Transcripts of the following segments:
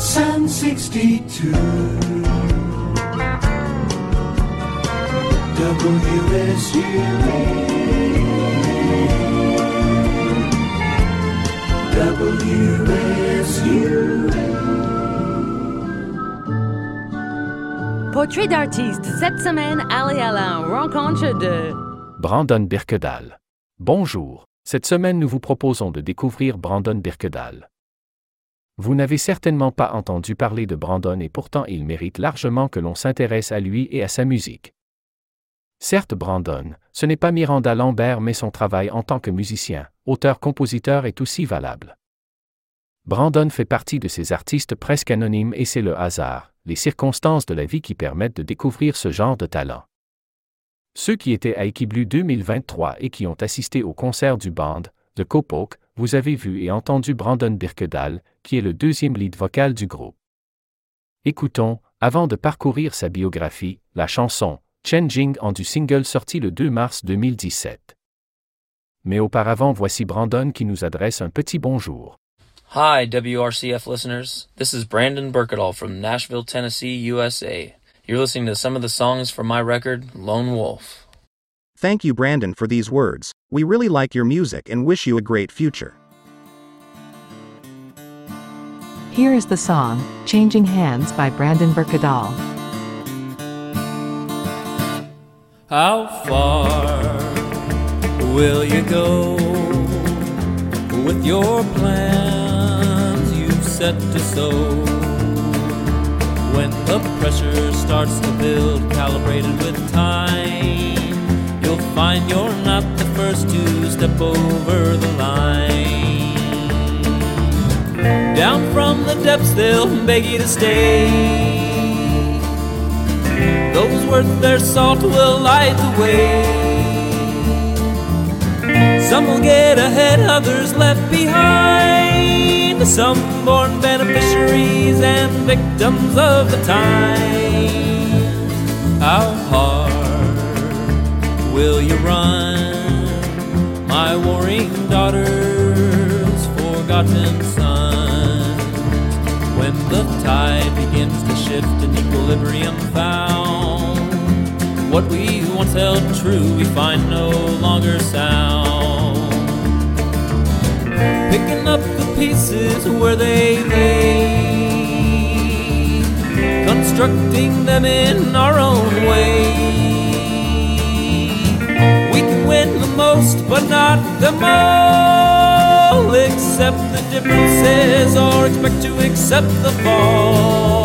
Sun 62. WSU. Portrait d'artiste. Cette semaine, Ali Alain rencontre de Brandon Birkedal. Bonjour. Cette semaine, nous vous proposons de découvrir Brandon Birkedal. Vous n'avez certainement pas entendu parler de Brandon et pourtant il mérite largement que l'on s'intéresse à lui et à sa musique. Certes, Brandon, ce n'est pas Miranda Lambert mais son travail en tant que musicien, auteur-compositeur est aussi valable. Brandon fait partie de ces artistes presque anonymes et c'est le hasard, les circonstances de la vie qui permettent de découvrir ce genre de talent. Ceux qui étaient à Equiblu 2023 et qui ont assisté au concert du band, The Copoke, vous avez vu et entendu Brandon Birkedal, qui est le deuxième lead vocal du groupe. Écoutons, avant de parcourir sa biographie, la chanson Changing en du single sorti le 2 mars 2017. Mais auparavant, voici Brandon qui nous adresse un petit bonjour. Hi, WRCF listeners. This is Brandon Burkadall from Nashville, Tennessee, USA. You're listening to some of the songs from my record, Lone Wolf. Thank you, Brandon, for these words. We really like your music and wish you a great future. Here is the song, Changing Hands by Brandon Birkedahl. How far will you go with your plans you've set to sow? When the pressure starts to build, calibrated with time, you'll find you're not the first to step over the line. Down from the depths, they'll beg you to stay. Those worth their salt will light the way. Some will get ahead, others left behind. Some born beneficiaries and victims of the time. How hard will you run, my warring daughters, forgotten sons? When the tide begins to shift and equilibrium found, what we once held true we find no longer sound. Picking up the pieces where they lay, constructing them in our own way. Win the most, but not them all. Accept the differences or expect to accept the fall.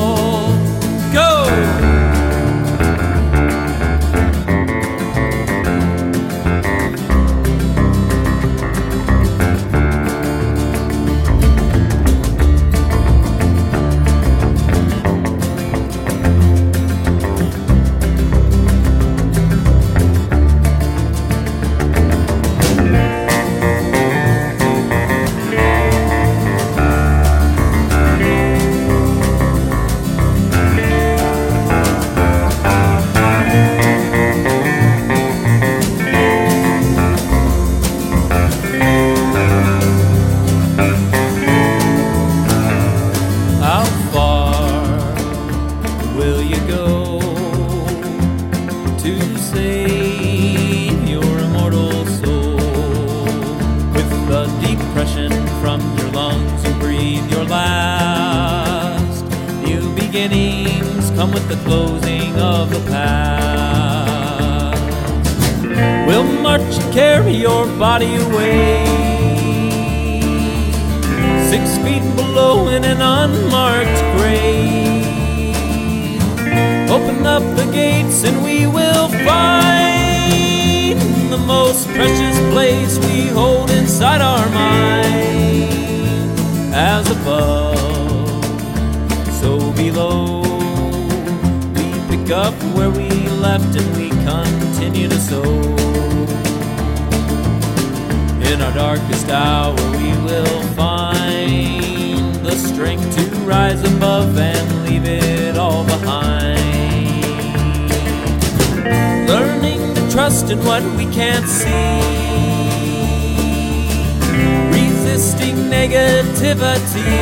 Strength to rise above and leave it all behind. Learning to trust in what we can't see, resisting negativity.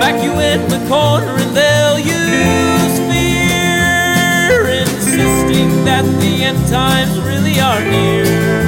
back you in the corner and they'll use fear, insisting that the end times really are near.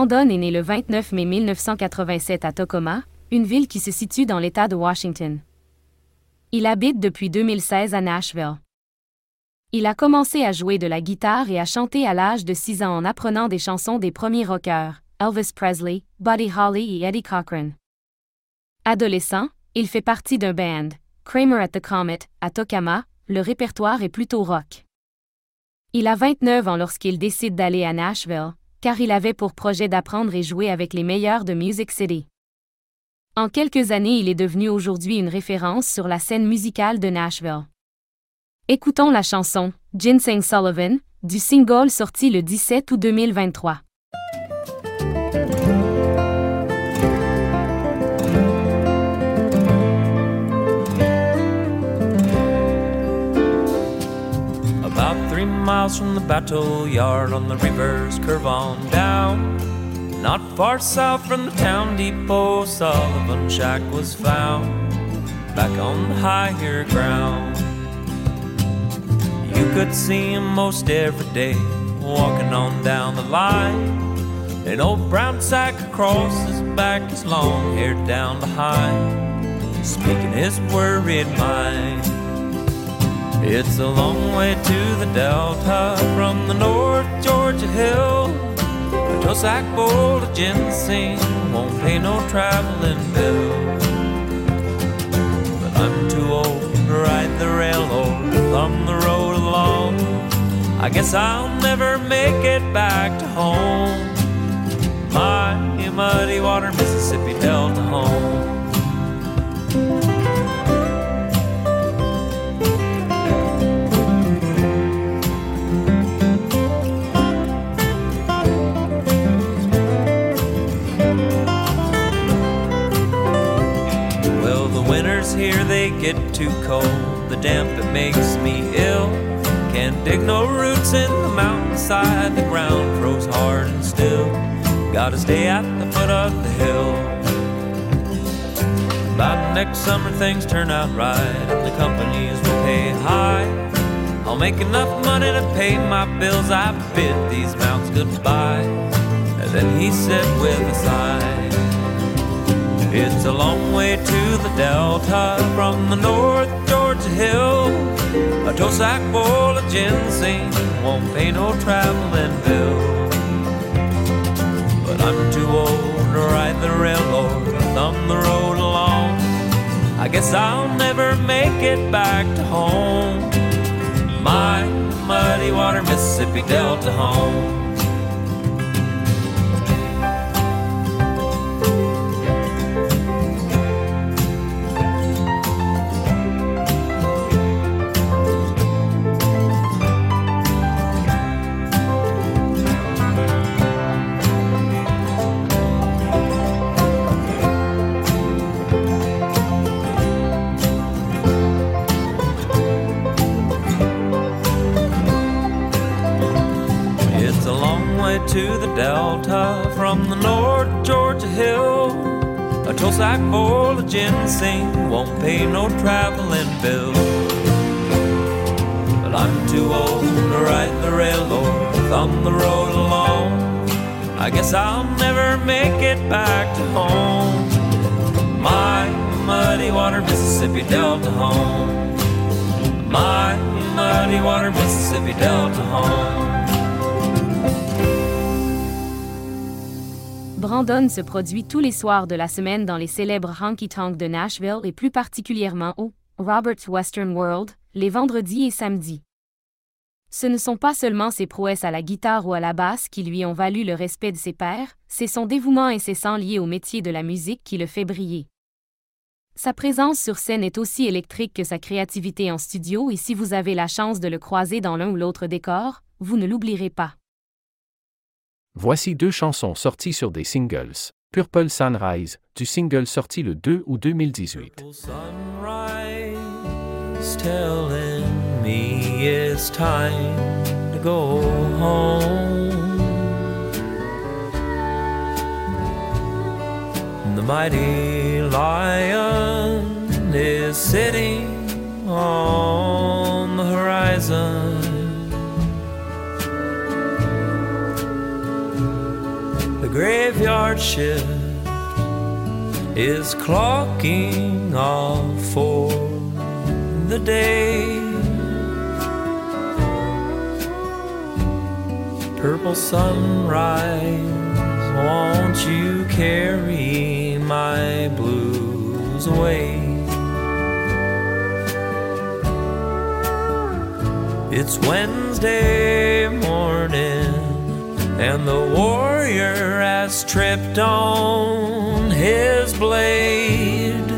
Brandon est né le 29 mai 1987 à Tacoma, une ville qui se situe dans l'État de Washington. Il habite depuis 2016 à Nashville. Il a commencé à jouer de la guitare et à chanter à l'âge de 6 ans en apprenant des chansons des premiers rockers, Elvis Presley, Buddy Holly et Eddie Cochran. Adolescent, il fait partie d'un band, Kramer at the Comet, à Tacoma, le répertoire est plutôt rock. Il a 29 ans lorsqu'il décide d'aller à Nashville, car il avait pour projet d'apprendre et jouer avec les meilleurs de Music City. En quelques années, il est devenu aujourd'hui une référence sur la scène musicale de Nashville. Écoutons la chanson Ginseng Sullivan du single sorti le 17 août 2023. Miles from the battle yard on the river's curve on down. Not far south from the town depot, Sullivan Shack was found. Back on the higher ground. You could see him most every day, walking on down the line. An old brown sack across his back, his long hair down behind, speaking his worried mind. It's a long way to the Delta from the North Georgia hill. A toe sack bowl of ginseng won't pay no traveling bill. But I'm too old to ride the rail or thumb the road along. I guess I'll never make it back to home. My muddy water Mississippi Delta home. Get too cold. The damp it makes me ill. Can't dig no roots in the mountainside. The ground froze hard and still. Gotta stay at the foot of the hill. By next summer things turn out right and the companies will pay high. I'll make enough money to pay my bills. I bid these mountains goodbye. And then he said with a sigh. It's a long way to the Delta from the North Georgia hill. A toe sack full of ginseng won't pay no traveling bill. But I'm too old to ride the railroad thumb the road along. I guess I'll never make it back to home. My muddy water Mississippi Delta home. Toll sack full of ginseng won't pay no traveling bill. But I'm too old to ride the railroad, thumb the road alone. I guess I'll never make it back to home. My muddy water Mississippi Delta home. My muddy water Mississippi Delta home. Brandon se produit tous les soirs de la semaine dans les célèbres honky tonks de Nashville et plus particulièrement au Robert's Western World, les vendredis et samedis. Ce ne sont pas seulement ses prouesses à la guitare ou à la basse qui lui ont valu le respect de ses pairs, c'est son dévouement incessant lié au métier de la musique qui le fait briller. Sa présence sur scène est aussi électrique que sa créativité en studio et si vous avez la chance de le croiser dans l'un ou l'autre décor, vous ne l'oublierez pas. Voici deux chansons sorties sur des singles. Purple Sunrise, du single sorti le 2 août 2018. Purple sunrise telling me it's time to go home. The mighty lion is sitting on the horizon. Graveyard shift is clocking off for the day. Purple sunrise, won't you carry my blues away? It's Wednesday morning, and the warrior has tripped on his blade.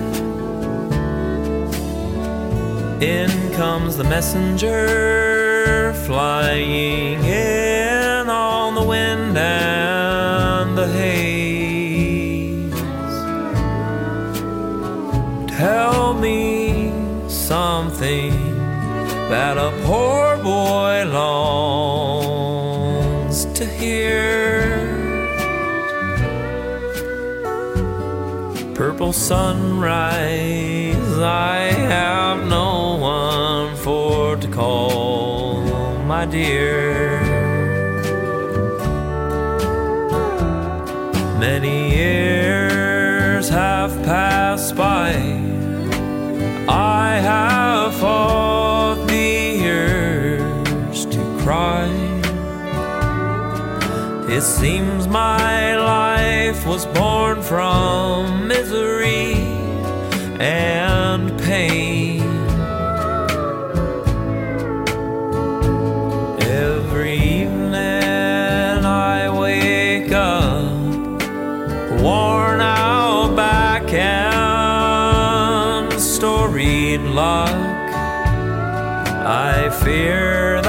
In comes the messenger, flying in on the wind and the haze. Tell me something that a poor boy longs to hear. Purple sunrise, I have no one for to call my dear. Many years have passed by. I have fought It seems my life was born from misery and pain. Every evening I wake up worn out back and storied luck. I fear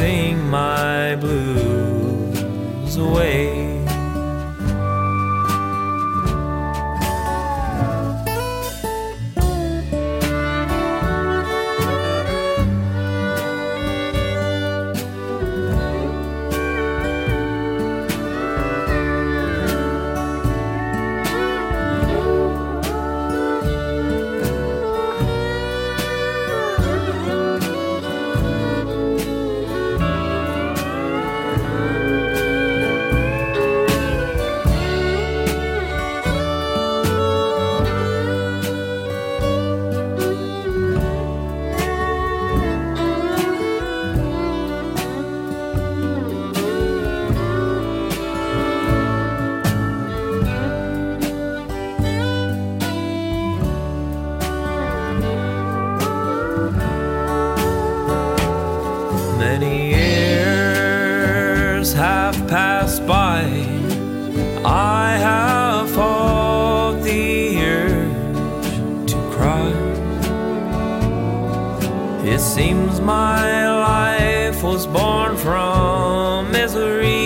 sing my blues away? Years have passed by. I have fought the urge to cry. It seems my life was born from misery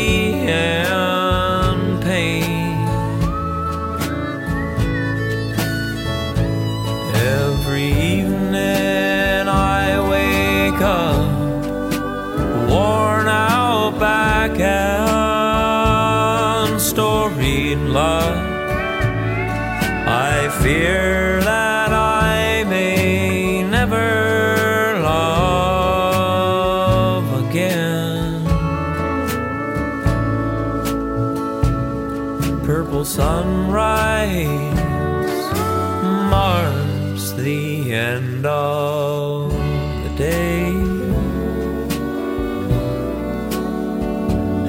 Sunrise marks the end of the day.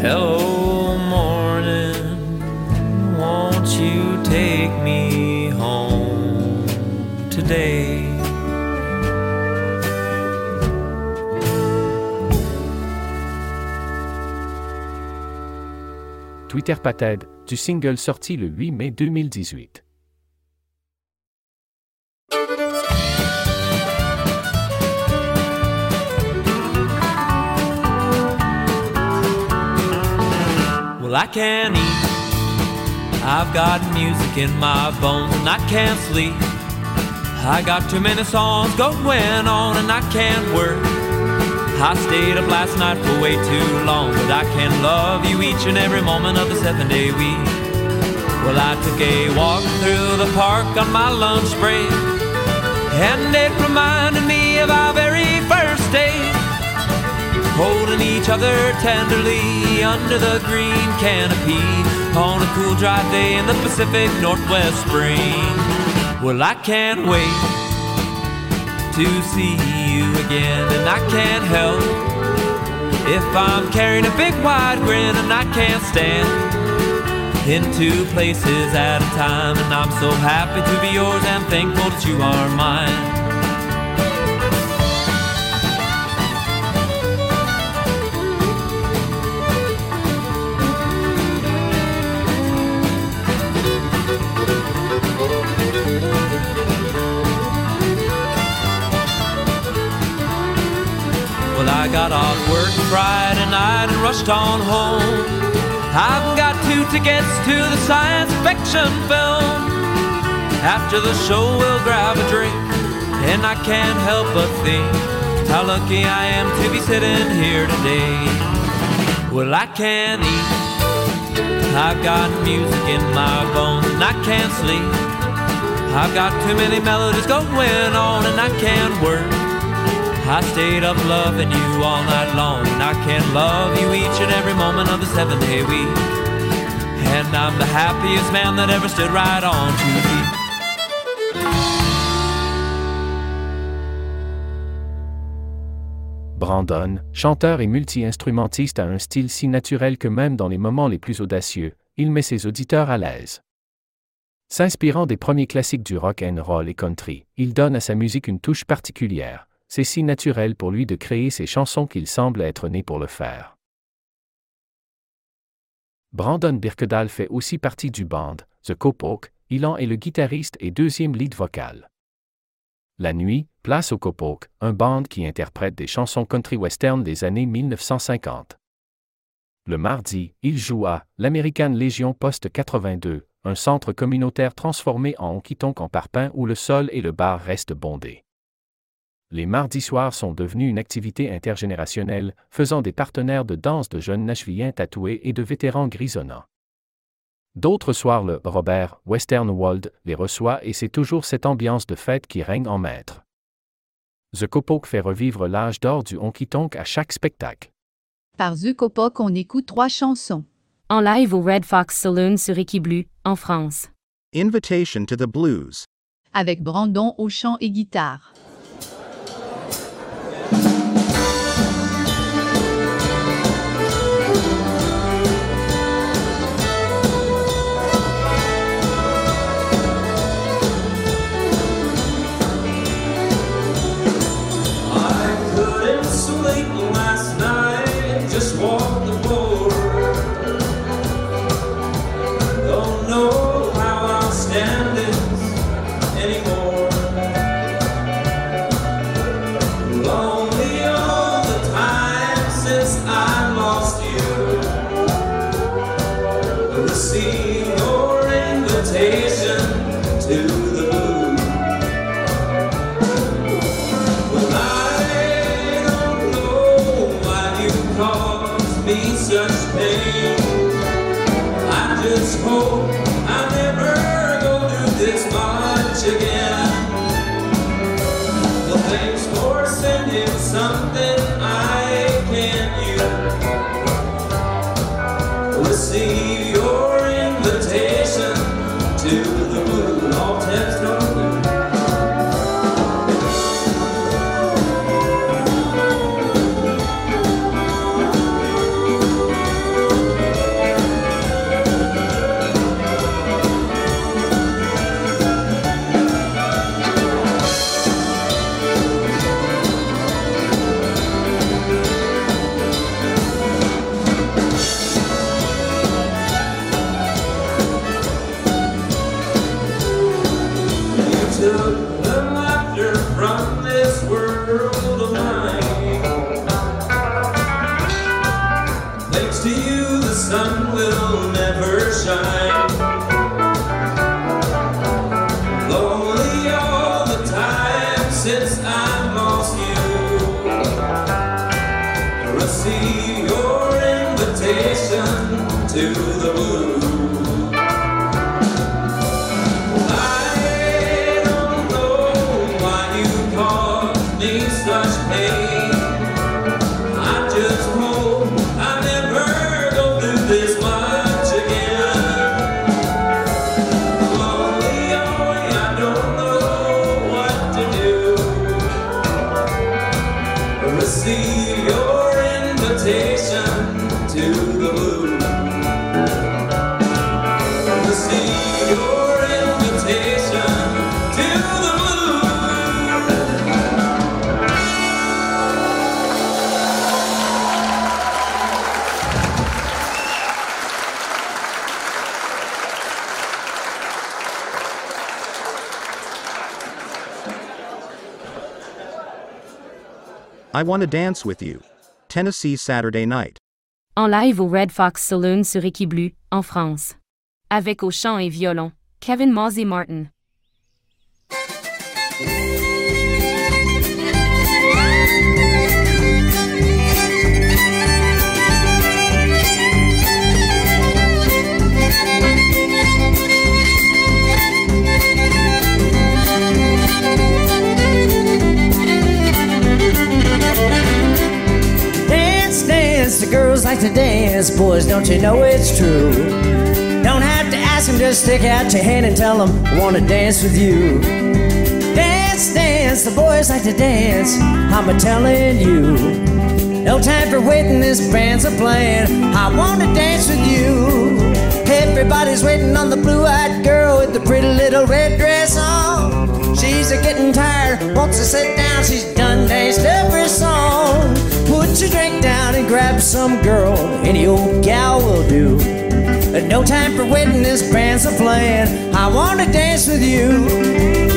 Hello, morning. Won't you take me home today? Twitter du single sorti le 8 mai 2018. Well, I can't eat. I've got music in my bones and I can't sleep. I got too many songs going on and I can't work. I stayed up last night for way too long, but I can love you each and every moment of the seven day week. Well, I took a walk through the park on my lunch break, and it reminded me of our very first date holding each other tenderly under the green canopy on a cool dry day in the Pacific Northwest spring. Well, I can't wait to see you again, and I can't help if I'm carrying a big wide grin and I can't stand in two places at a time. And I'm so happy to be yours and thankful that you are mine. Friday night and rushed on home. I've got two tickets to the science fiction film. After the show, we'll grab a drink, and I can't help but think how lucky I am to be sitting here today. Well, I can't eat. I've got music in my bones, and I can't sleep. I've got too many melodies going on, and I can't work. I stayed up loving you all night long, I can love you each and every moment of the seven day week. And I'm the happiest man that ever stood right on two feet. Brandon, chanteur et multi-instrumentiste a un style si naturel que même dans les moments les plus audacieux, il met ses auditeurs à l'aise. S'inspirant des premiers classiques du rock and roll et country, il donne à sa musique une touche particulière. C'est si naturel pour lui de créer ces chansons qu'il semble être né pour le faire. Brandon Birkedal fait aussi partie du band The Copoke, il en est le guitariste et deuxième lead vocal. La nuit, place au Copoke, un band qui interprète des chansons country western des années 1950. Le mardi, il joue à l'American Legion Poste 82, un centre communautaire transformé en honky-tonk en parpaing où le sol et le bar restent bondés. Les mardis soirs sont devenus une activité intergénérationnelle, faisant des partenaires de danse de jeunes Nashvilliens tatoués et de vétérans grisonnants. D'autres soirs, le Robert Western World les reçoit et c'est toujours cette ambiance de fête qui règne en maître. The Copoke fait revivre l'âge d'or du honky-tonk à chaque spectacle. Par Zucopok, on écoute trois chansons. En live au Red Fox Saloon sur Équiblu, en France. Invitation to the Blues. Avec Brandon au chant et guitare. I Want to Dance with You. Tennessee Saturday Night. En live au Red Fox Saloon sur Équiblues, en France. Avec au chant et violon, Kevin Mosey Martin. Like to dance. Boys, don't you know it's true? Don't have to ask them, just stick out your hand and tell them, I wanna dance with you. Dance, dance, the boys like to dance. I'm a telling you. No time for waiting, this band's a playing. I wanna dance with you. Everybody's waiting on the blue eyed girl with the pretty little red dress on. She's a getting tired, wants to sit down, she's done danced every song. Put your drink down and grab some girl, any old gal will do. But no time for waiting, this band's a playing. I wanna dance with you.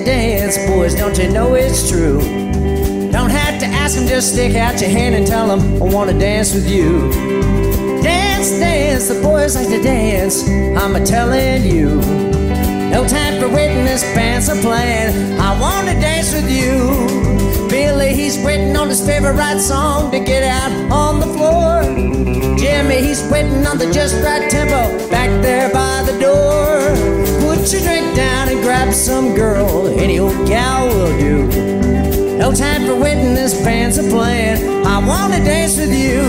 To dance. Boys, don't you know it's true? Don't have to ask them, just stick out your hand and tell them, I wanna dance with you. Dance, dance, the boys like to dance. I'm a telling you. No time for waiting, this band's a playing. I wanna dance with you. Billy, he's waiting on his favorite song to get out on the floor. Jimmy, he's waiting on the just right tempo back there by the door. No time for waiting, this band's a playing. I wanna dance with you.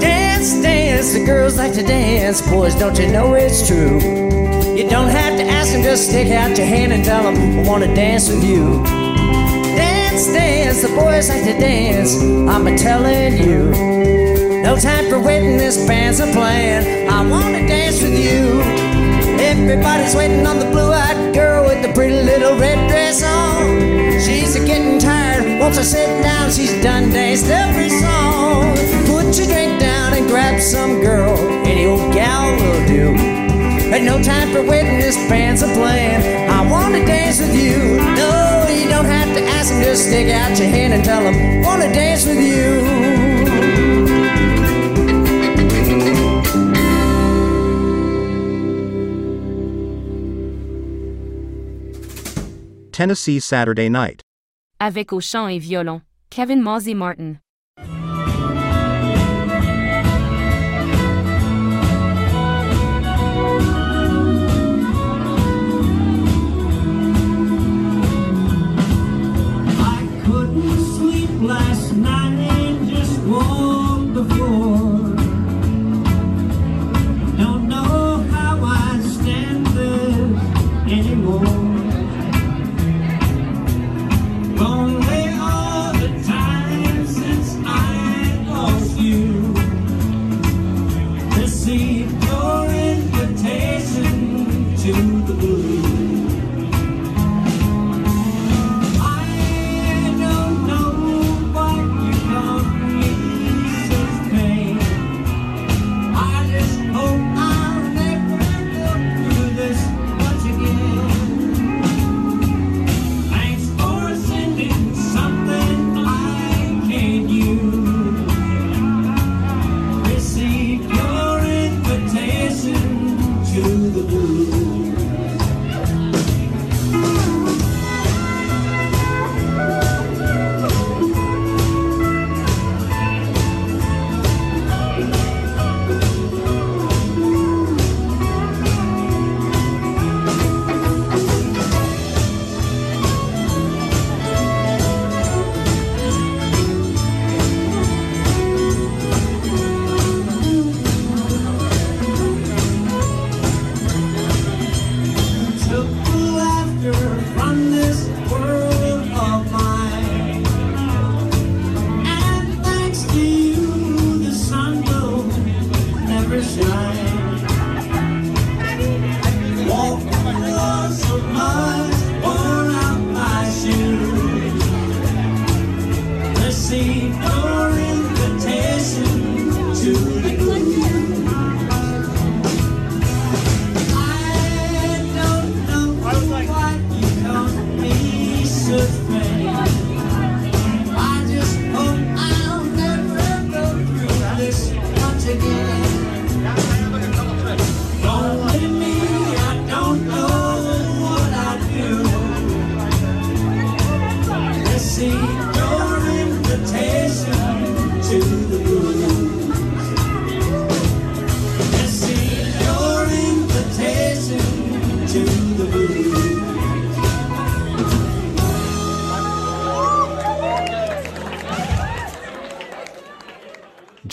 Dance, dance, the girls like to dance. Boys, don't you know it's true? Don't have to ask them, just stick out your hand and tell them, I wanna dance with you. Dance, dance, the boys like to dance. I'm a telling you. No time for waiting, this band's a playing. I wanna dance with you. Everybody's waiting on the blue-eyed girl with the pretty little red dress on. She's a getting tired, wants to sit down. She's done danced every song. Put your drink down and grab some girl, any old gal will do. Ain't no time for waiting, this band's a playing. I wanna dance with you. No, you don't have to ask them, just stick out your hand and tell them, wanna dance with you. Tennessee Saturday Night. Avec au chant et violon, Kevin Mosey Martin.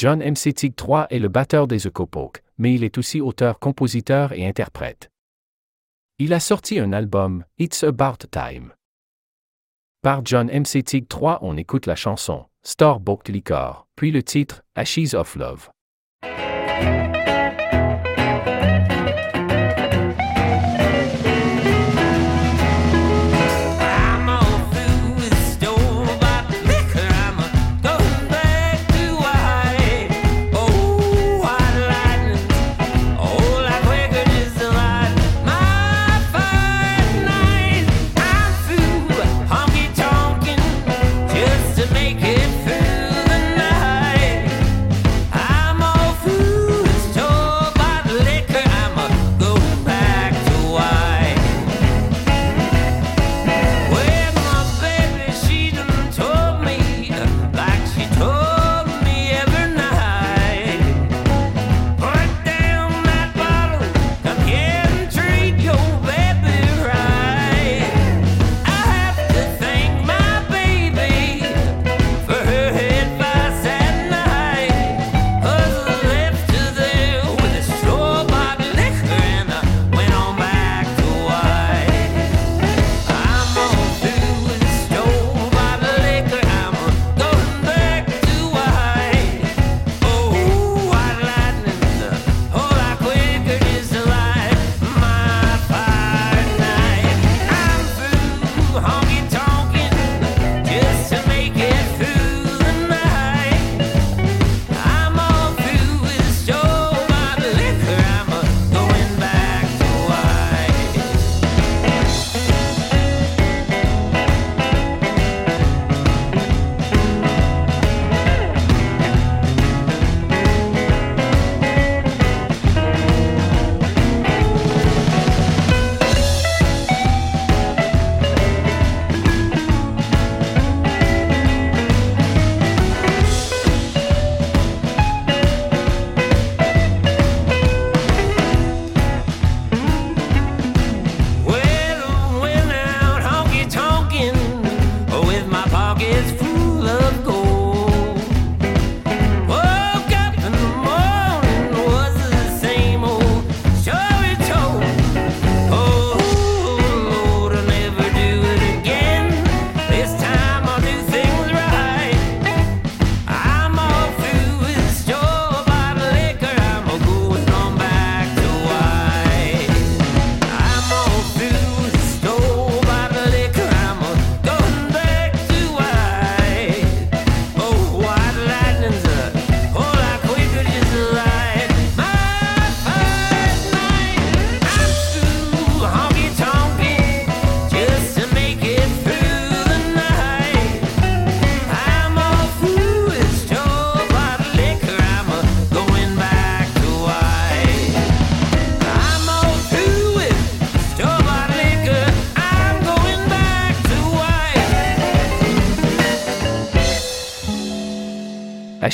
John McTeague III est le batteur des The Copoke, mais il est aussi auteur, compositeur et interprète. Il a sorti un album, It's About Time. Par John McTeague III, on écoute la chanson Starbuck Liquor, puis le titre Ashes of Love.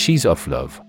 species of love.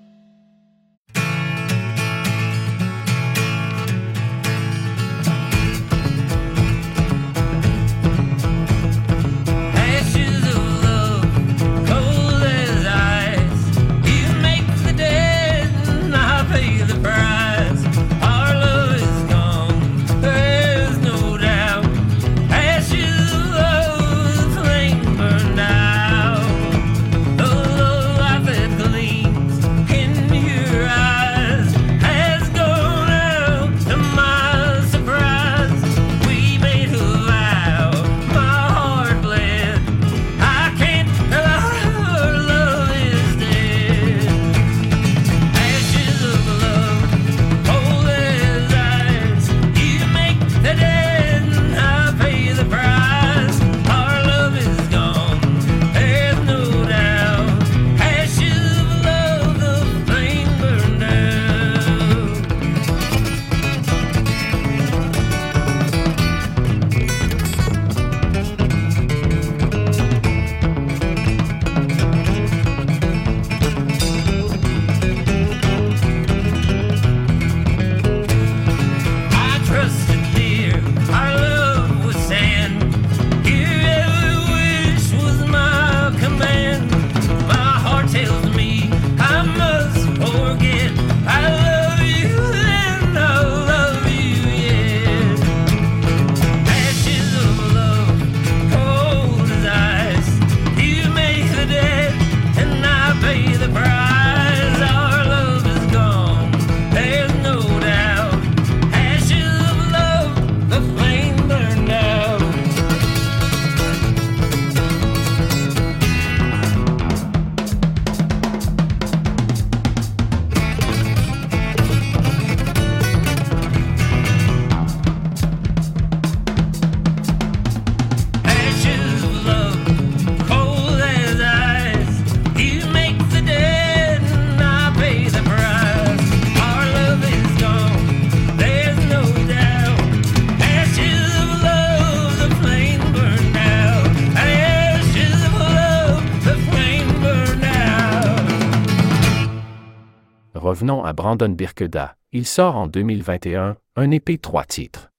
À Brandon Birkeda. Il sort en 2021 un épée trois titres.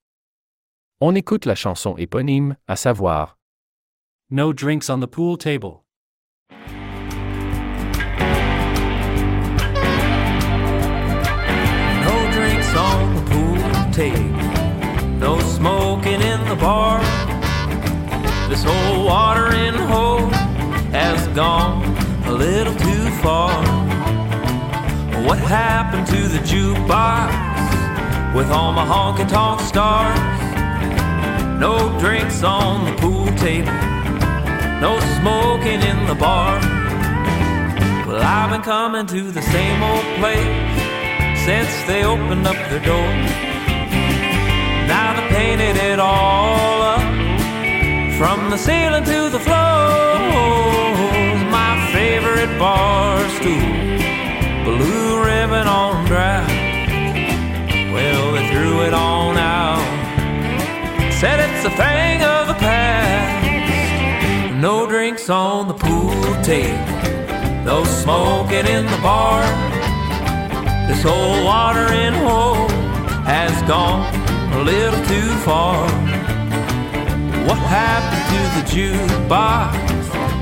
On écoute la chanson éponyme, à savoir No drinks on the pool table. No drinks on the pool table. No smoking in the bar. This whole watering hole has gone a little too far. What happened to the jukebox with all my honky tonk stars? No drinks on the pool table. No smoking in the bar. Well, I've been coming to the same old place since they opened up their door. Now they painted it all up from the ceiling to the floor. My favorite bar stool, on dry. Well, they threw it on out, said it's a thing of the past. No drinks on the pool table, no smoking in the bar. This old watering hole has gone a little too far. What happened to the jukebox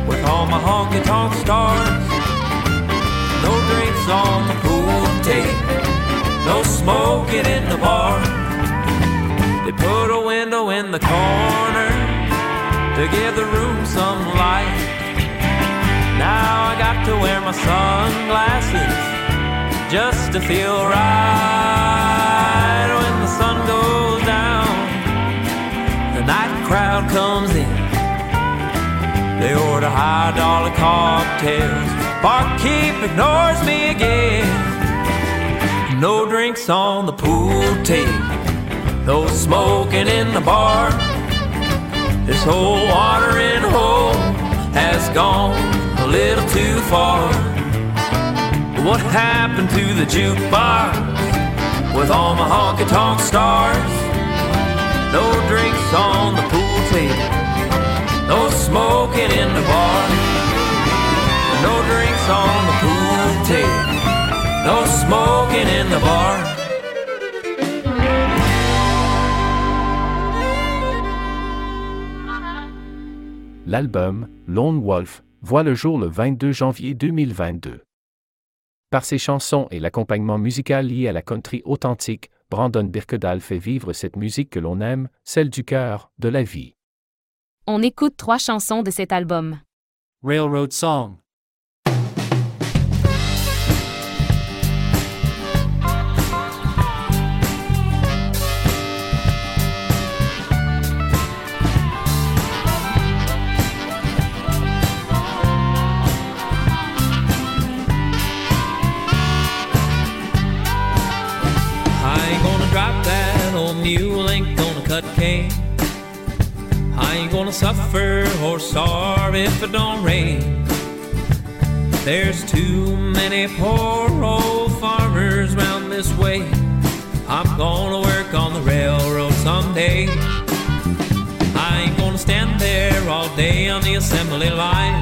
with all my honky tonk stars? No drinks on the pool no smoking in the bar. They put a window in the corner to give the room some light. Now I got to wear my sunglasses just to feel right when the sun goes down. The night crowd comes in. They order high dollar cocktails. Barkeep ignores me again. No drinks on the pool table. No smoking in the bar. This whole watering hole has gone a little too far. What happened to the jukebox with all my honky tonk stars? No drinks on the pool table, no smoking in the bar. No drinks on the pool table, no smoking in the bar. L'album Lone Wolf voit le jour le 22 janvier 2022. Par ses chansons et l'accompagnement musical lié à la country authentique, Brandon Birkedal fait vivre cette musique que l'on aime, celle du cœur, de la vie. On écoute trois chansons de cet album. Railroad Song. Mule, ain't gonna cut cane. I ain't gonna suffer or starve if it don't rain. There's too many poor old farmers round this way. I'm gonna work on the railroad someday. I ain't gonna stand there all day on the assembly line.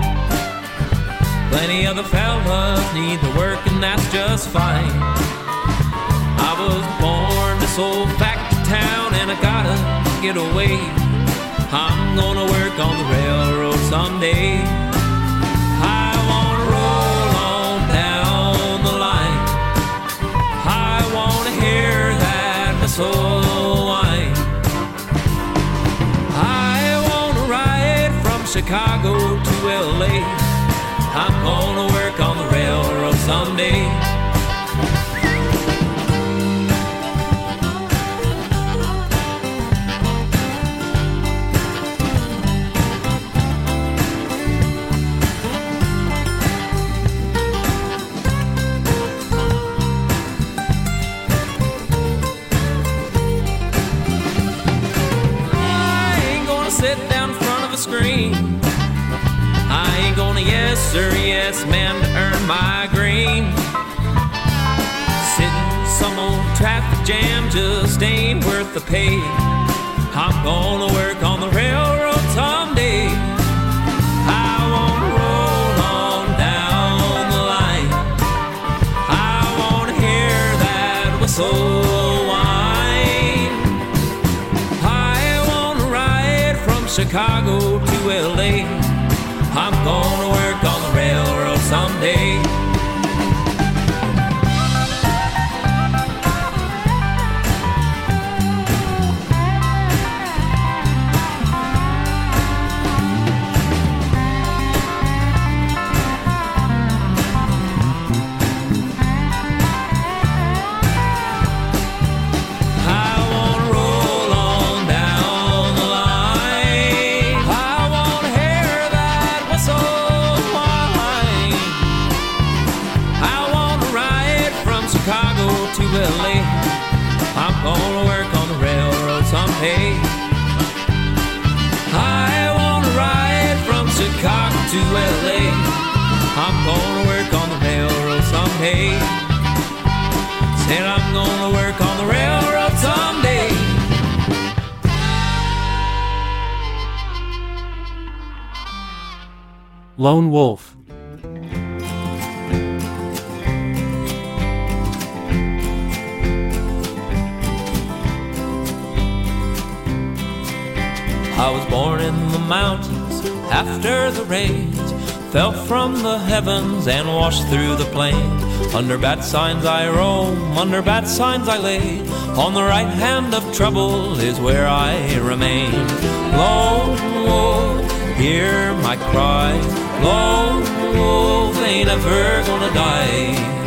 Plenty of the fellas need the work, and that's just fine. I was born this old I gotta get away. I'm gonna work on the railroad someday. The pay. I'm gonna I'm gonna work on the railroad someday. Said I'm gonna work on the railroad someday. Lone Wolf. I was born in the mountains after the rains fell from the heavens and washed through the plain. Under bad signs I roam, under bad signs I lay. On the right hand of trouble is where I remain. Lone wolf, hear my cry. Lone wolf ain't ever gonna die.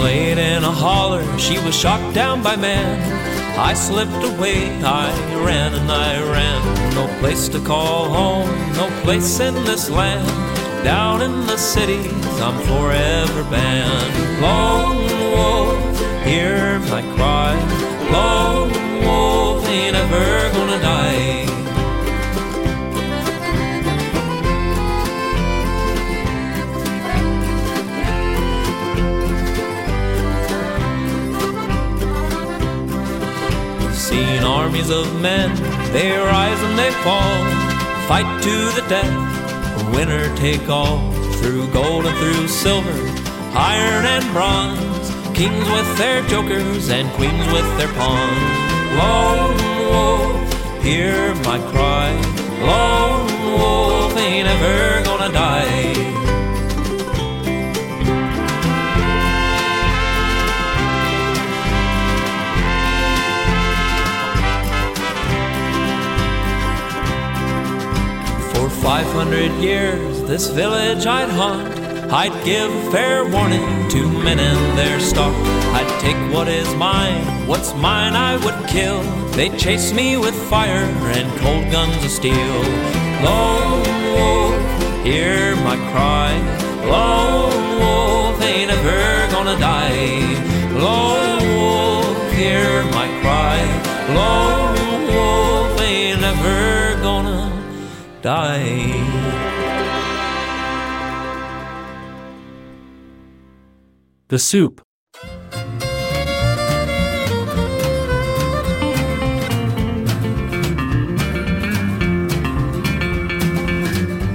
Laid in a holler, she was shot down by man. I slipped away, I ran and I ran. No place to call home, no place in this land. Down in the cities, I'm forever banned. Lone wolf, hear my cry. Lone wolf ain't ever gonna die. Seen armies of men, they rise and they fall, fight to the death, winner take all. Through gold and through silver, iron and bronze, kings with their jokers and queens with their pawns. Lone wolf, hear my cry. Lone wolf ain't ever gonna die. 500 years, this village I'd haunt. I'd give fair warning to men in their stock. I'd take what is mine, what's mine I would kill. They'd chase me with fire and cold guns of steel. Lone wolf, hear my cry. Lone wolf ain't ever gonna die. Lone wolf, hear my cry. Lone die. The Soup.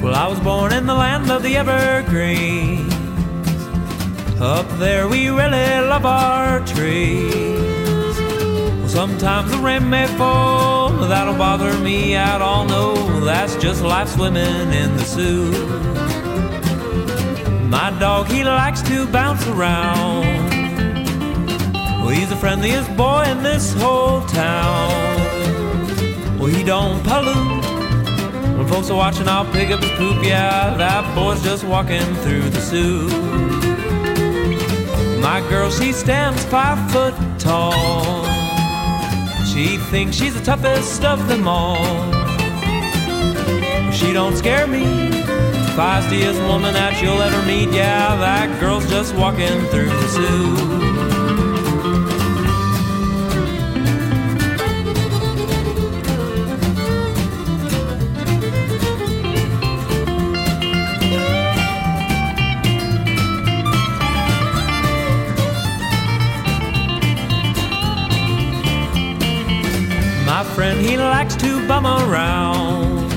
Well, I was born in the land of the evergreens. Up there, we really love our trees. Sometimes the rain may fall, that'll bother me at all. No, that's just life swimming in the soup. My dog, he likes to bounce around. Well, he's the friendliest boy in this whole town. Well, he don't pollute. When folks are watching, I'll pick up his poop. Yeah, that boy's just walking through the soup. My girl, she stands five foot tall. She thinks she's the toughest of them all. She don't scare me. Feistiest woman that you'll ever meet. Yeah, that girl's just walking through the soup. He likes to bum around.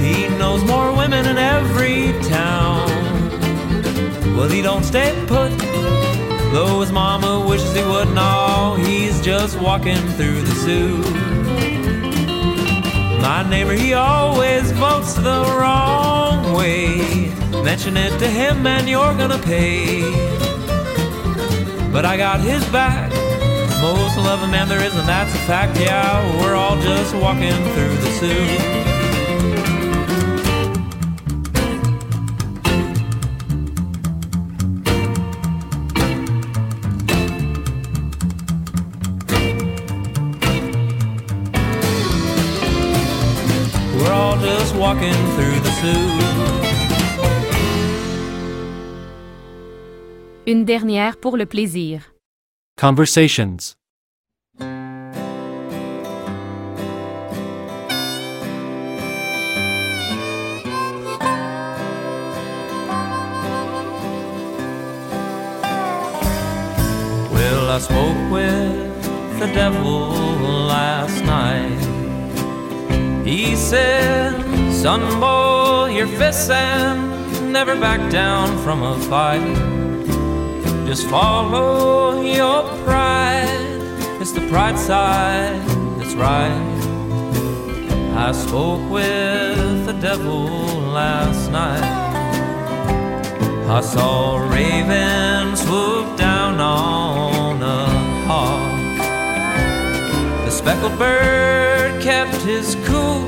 He knows more women in every town. Well, he don't stay put, though his mama wishes he would. No, he's just walking through the zoo. My neighbor, he always votes the wrong way. Mention it to him and you're gonna pay. But I got his back. Most love a man there is, and that's a fact. Yeah, we're all just walking through the zoo. Walking through the zoo. Une dernière pour le plaisir. Conversations. Well, I spoke with the devil last night. He said, Son boy, your fists and never back down from a fight. Just follow your pride. It's the pride side that's right. I spoke with the devil last night. I saw a raven swoop down on a hawk. The speckled bird kept his cool.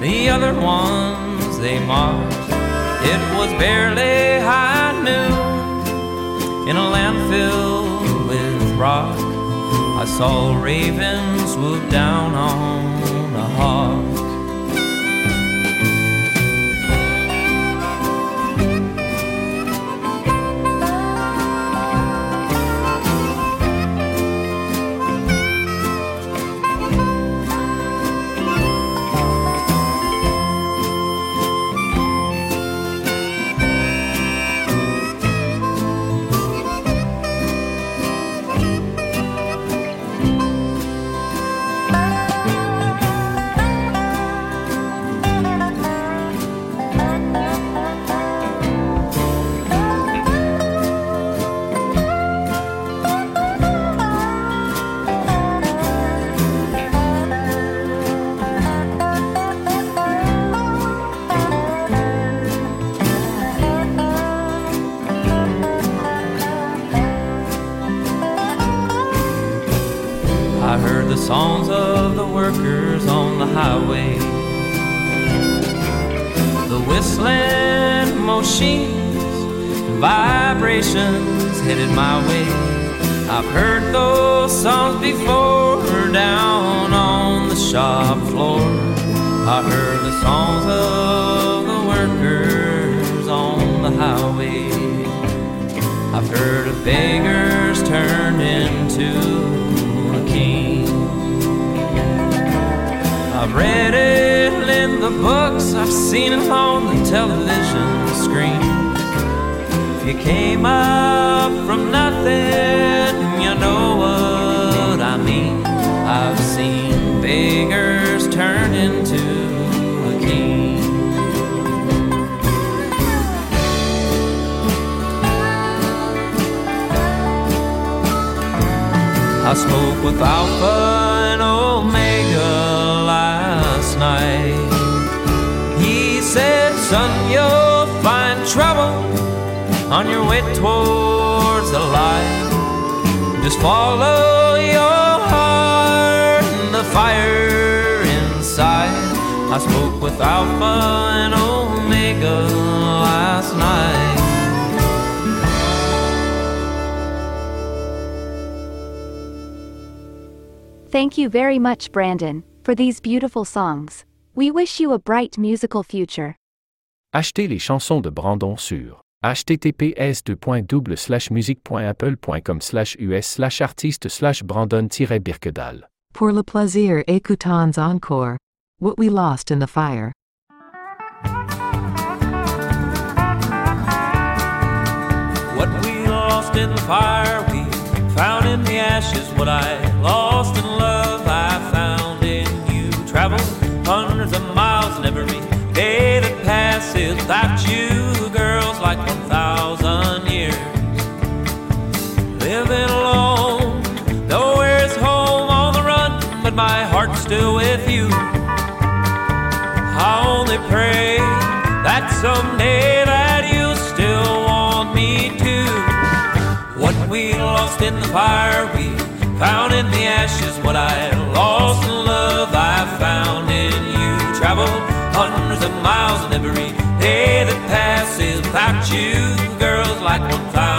The other ones they mocked. It was barely high noon in a land filled with rock. I saw a raven swoop down on a hawk. On your way towards the light. Just follow your heart and the fire inside. I spoke with Alpha and Omega last night. Thank you very much, Brandon, for these beautiful songs. We wish you a bright musical future. Achetez les chansons de Brandon sur https musique.apple.com us artiste brandon birkedahl Pour le plaisir écoutons encore. What we lost in the fire. What we lost in the fire, we found in the ashes. What I lost in love, I found in you. Travel hundreds of miles, and every day that passes without you girls, a 1,000 years. Living alone, nowhere's home on the run, but my heart's still with you. I only pray that someday that you still want me to. What we lost in the fire, we found in the ashes. What I lost in love, I found in you. Travel hundreds of miles, and every day that without you, girls, like 1,000